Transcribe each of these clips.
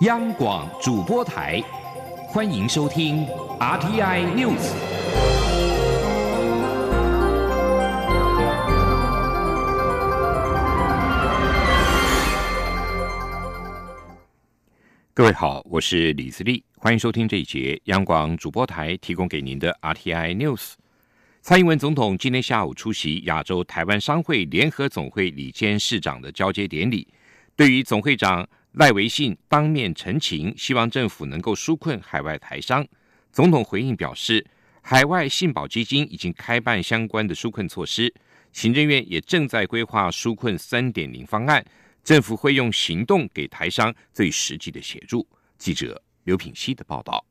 央广主播台，欢迎收听 RTI News。各位好，我是李自立，欢迎收听这一节央广主播台提供给您的 RTI News。蔡英文总统今天下午出席亚洲台湾商会联合总会理监事长的交接典礼，对于总会长。赖维信当面陈情，希望政府能够纾困海外台商。总统回应表示，海外信保基金已经开办相关的纾困措施，行政院也正在规划纾困三点零方案，政府会用行动给台商最实际的协助。记者刘品希的报道。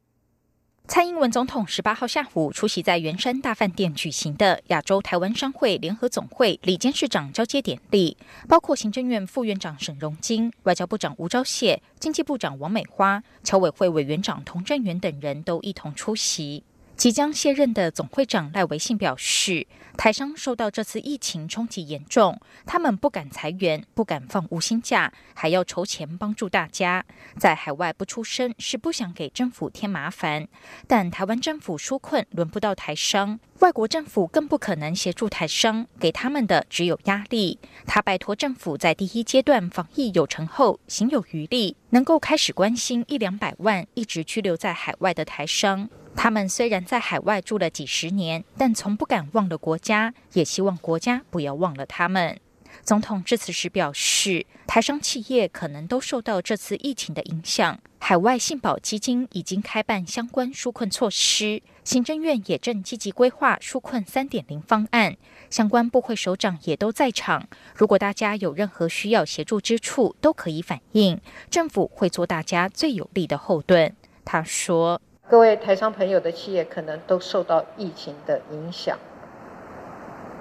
蔡英文总统十八号下午出席在圆山大饭店举行的亚洲台湾商会联合总会李监事长交接典礼，包括行政院副院长沈荣金、外交部长吴钊燮、经济部长王美花、侨委会委员长童振源等人都一同出席。即将卸任的总会长赖维信表示，台商受到这次疫情冲击严重，他们不敢裁员，不敢放无薪假，还要筹钱帮助大家。在海外不出声是不想给政府添麻烦，但台湾政府纾困轮不到台商，外国政府更不可能协助台商，给他们的只有压力。他拜托政府在第一阶段防疫有成后，行有余力，能够开始关心一两百万一直居留在海外的台商。他们虽然在海外住了几十年，但从不敢忘了国家，也希望国家不要忘了他们。总统致辞时表示，台商企业可能都受到这次疫情的影响，海外信保基金已经开办相关纾困措施，行政院也正积极规划纾困三点零方案，相关部会首长也都在场。如果大家有任何需要协助之处，都可以反映，政府会做大家最有力的后盾。他说。各位台商朋友的企业可能都受到疫情的影响。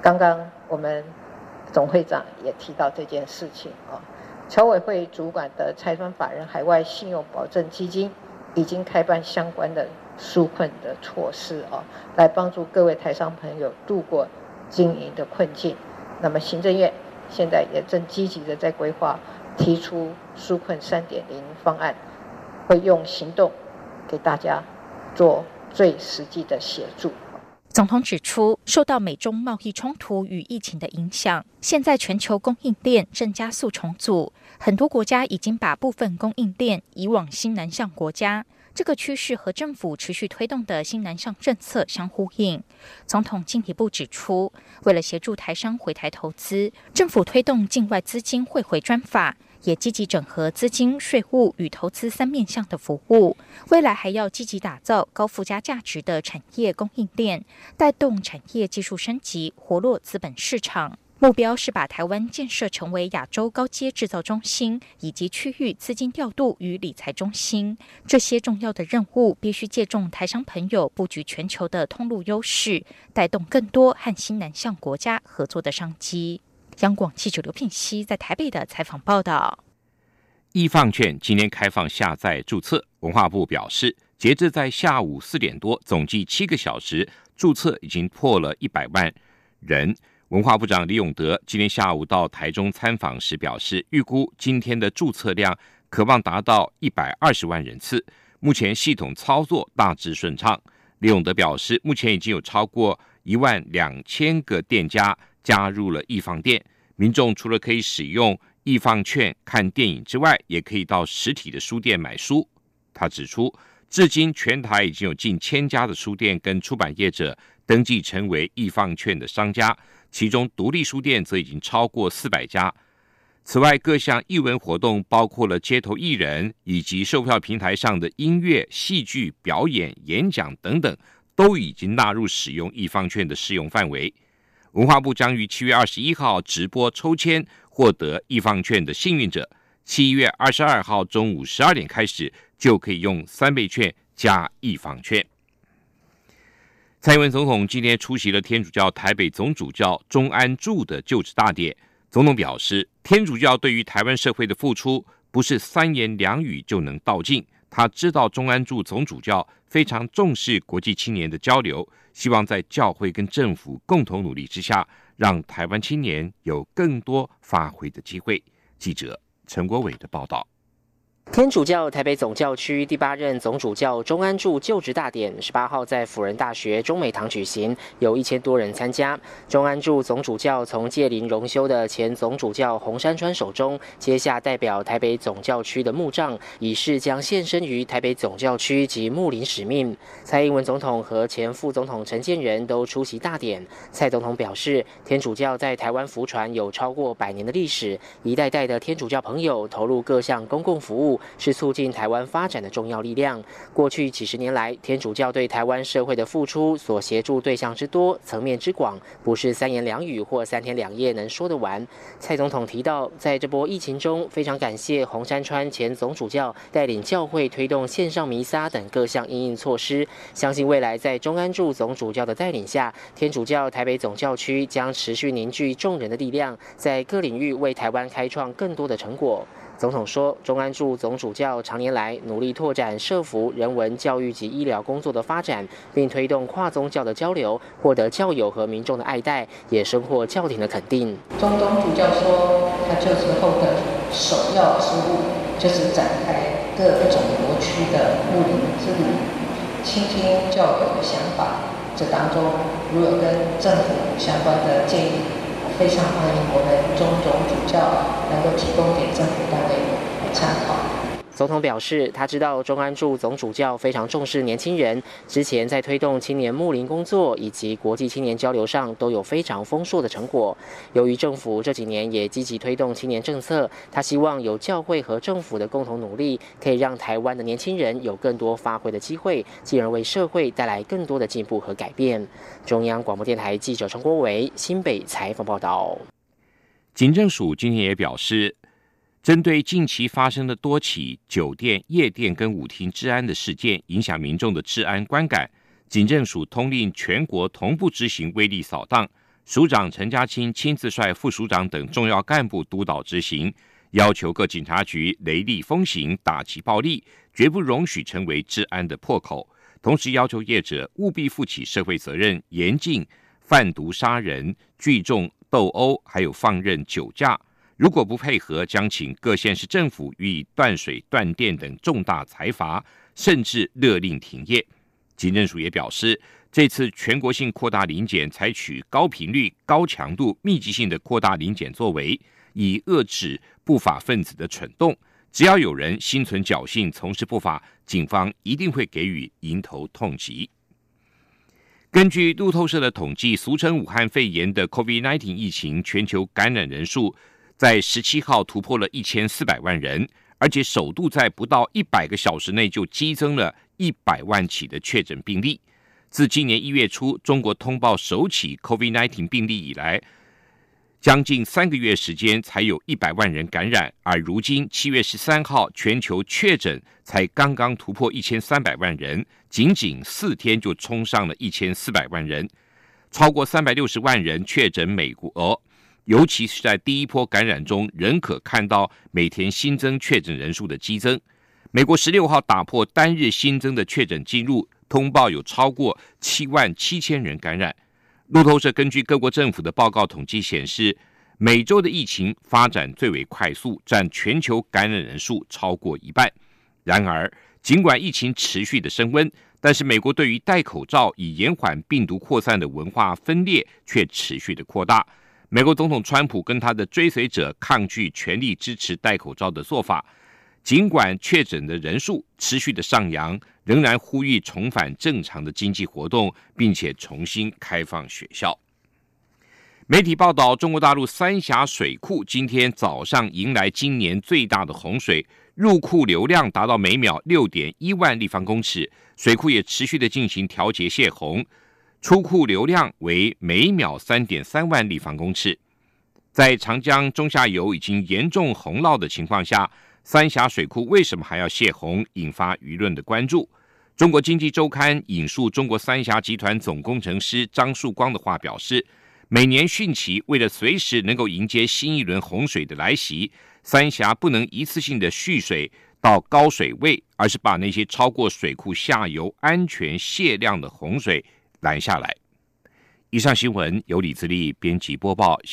刚刚我们总会长也提到这件事情啊，侨委会主管的财团法人海外信用保证基金已经开办相关的纾困的措施啊，来帮助各位台商朋友度过经营的困境。那么行政院现在也正积极的在规划提出纾困三点零方案，会用行动给大家。做最实际的协助。总统指出，受到美中贸易冲突与疫情的影响，现在全球供应链正加速重组，很多国家已经把部分供应链移往新南向国家。这个趋势和政府持续推动的新南向政策相呼应。总统进一步指出，为了协助台商回台投资，政府推动境外资金汇回专法。也积极整合资金、税务与投资三面向的服务，未来还要积极打造高附加价值的产业供应链，带动产业技术升级，活络资本市场。目标是把台湾建设成为亚洲高阶制造中心，以及区域资金调度与理财中心。这些重要的任务必须借重台商朋友布局全球的通路优势，带动更多和新南向国家合作的商机。央广记者刘聘熙在台北的采访报道：易放券今天开放下载注册，文化部表示，截至在下午四点多，总计七个小时，注册已经破了一百万人。文化部长李永德今天下午到台中参访时表示，预估今天的注册量可望达到一百二十万人次。目前系统操作大致顺畅。李永德表示，目前已经有超过一万两千个店家。加入了易放店，民众除了可以使用易放券看电影之外，也可以到实体的书店买书。他指出，至今全台已经有近千家的书店跟出版业者登记成为易放券的商家，其中独立书店则已经超过四百家。此外，各项艺文活动，包括了街头艺人以及售票平台上的音乐、戏剧表演、演讲等等，都已经纳入使用易放券的适用范围。文化部将于七月二十一号直播抽签，获得易放券的幸运者，七月二十二号中午十二点开始就可以用三倍券加易放券。蔡英文总统今天出席了天主教台北总主教钟安柱的就职大典，总统表示，天主教对于台湾社会的付出不是三言两语就能道尽。他知道中安柱总主教非常重视国际青年的交流，希望在教会跟政府共同努力之下，让台湾青年有更多发挥的机会。记者陈国伟的报道。天主教台北总教区第八任总主教钟安柱就职大典，十八号在辅仁大学中美堂举行，有一千多人参加。钟安柱总主教从届龄荣休的前总主教洪山川手中接下代表台北总教区的墓杖，以示将献身于台北总教区及牧林使命。蔡英文总统和前副总统陈建仁都出席大典。蔡总统表示，天主教在台湾福传有超过百年的历史，一代代的天主教朋友投入各项公共服务。是促进台湾发展的重要力量。过去几十年来，天主教对台湾社会的付出所协助对象之多、层面之广，不是三言两语或三天两夜能说得完。蔡总统提到，在这波疫情中，非常感谢洪山川前总主教带领教会推动线上弥撒等各项应应措施。相信未来在中安柱总主教的带领下，天主教台北总教区将持续凝聚众人的力量，在各领域为台湾开创更多的成果。总统说，中安驻总主教常年来努力拓展社福、人文、教育及医疗工作的发展，并推动跨宗教的交流，获得教友和民众的爱戴，也收获教廷的肯定。中总主教说，他就职后的首要之务就是展开各种国区的牧灵之旅，倾听教友的想法。这当中如有跟政府相关的建议。非常欢迎我们中总主教能够提供给政府单位参考。总统表示，他知道中安驻总主教非常重视年轻人，之前在推动青年牧林工作以及国际青年交流上都有非常丰硕的成果。由于政府这几年也积极推动青年政策，他希望有教会和政府的共同努力，可以让台湾的年轻人有更多发挥的机会，进而为社会带来更多的进步和改变。中央广播电台记者陈国维新北采访报道。警政署今天也表示。针对近期发生的多起酒店、夜店跟舞厅治安的事件，影响民众的治安观感，警政署通令全国同步执行威力扫荡。署长陈家清亲自率副署长等重要干部督导执行，要求各警察局雷厉风行，打击暴力，绝不容许成为治安的破口。同时要求业者务必负起社会责任，严禁贩毒杀人、聚众斗殴，还有放任酒驾。如果不配合，将请各县市政府予以断水、断电等重大财罚，甚至勒令停业。警政署也表示，这次全国性扩大临检，采取高频率、高强度、密集性的扩大临检作为，以遏制不法分子的蠢动。只要有人心存侥幸从事不法，警方一定会给予迎头痛击。根据路透社的统计，俗称武汉肺炎的 COVID-19 疫情全球感染人数。在十七号突破了一千四百万人，而且首度在不到一百个小时内就激增了一百万起的确诊病例。自今年一月初中国通报首起 COVID-19 病例以来，将近三个月时间才有一百万人感染，而如今七月十三号全球确诊才刚刚突破一千三百万人，仅仅四天就冲上了一千四百万人，超过三百六十万人确诊美国。尤其是在第一波感染中，仍可看到每天新增确诊人数的激增。美国十六号打破单日新增的确诊记录，通报有超过七万七千人感染。路透社根据各国政府的报告统计显示，美洲的疫情发展最为快速，占全球感染人数超过一半。然而，尽管疫情持续的升温，但是美国对于戴口罩以延缓病毒扩散的文化分裂却持续的扩大。美国总统川普跟他的追随者抗拒全力支持戴口罩的做法，尽管确诊的人数持续的上扬，仍然呼吁重返正常的经济活动，并且重新开放学校。媒体报道，中国大陆三峡水库今天早上迎来今年最大的洪水，入库流量达到每秒六点一万立方公尺，水库也持续的进行调节泄洪。出库流量为每秒三点三万立方公尺，在长江中下游已经严重洪涝的情况下，三峡水库为什么还要泄洪，引发舆论的关注。中国经济周刊引述中国三峡集团总工程师张树光的话表示，每年汛期为了随时能够迎接新一轮洪水的来袭，三峡不能一次性的蓄水到高水位，而是把那些超过水库下游安全泄量的洪水。拦下来。以上新闻由李自立编辑播报。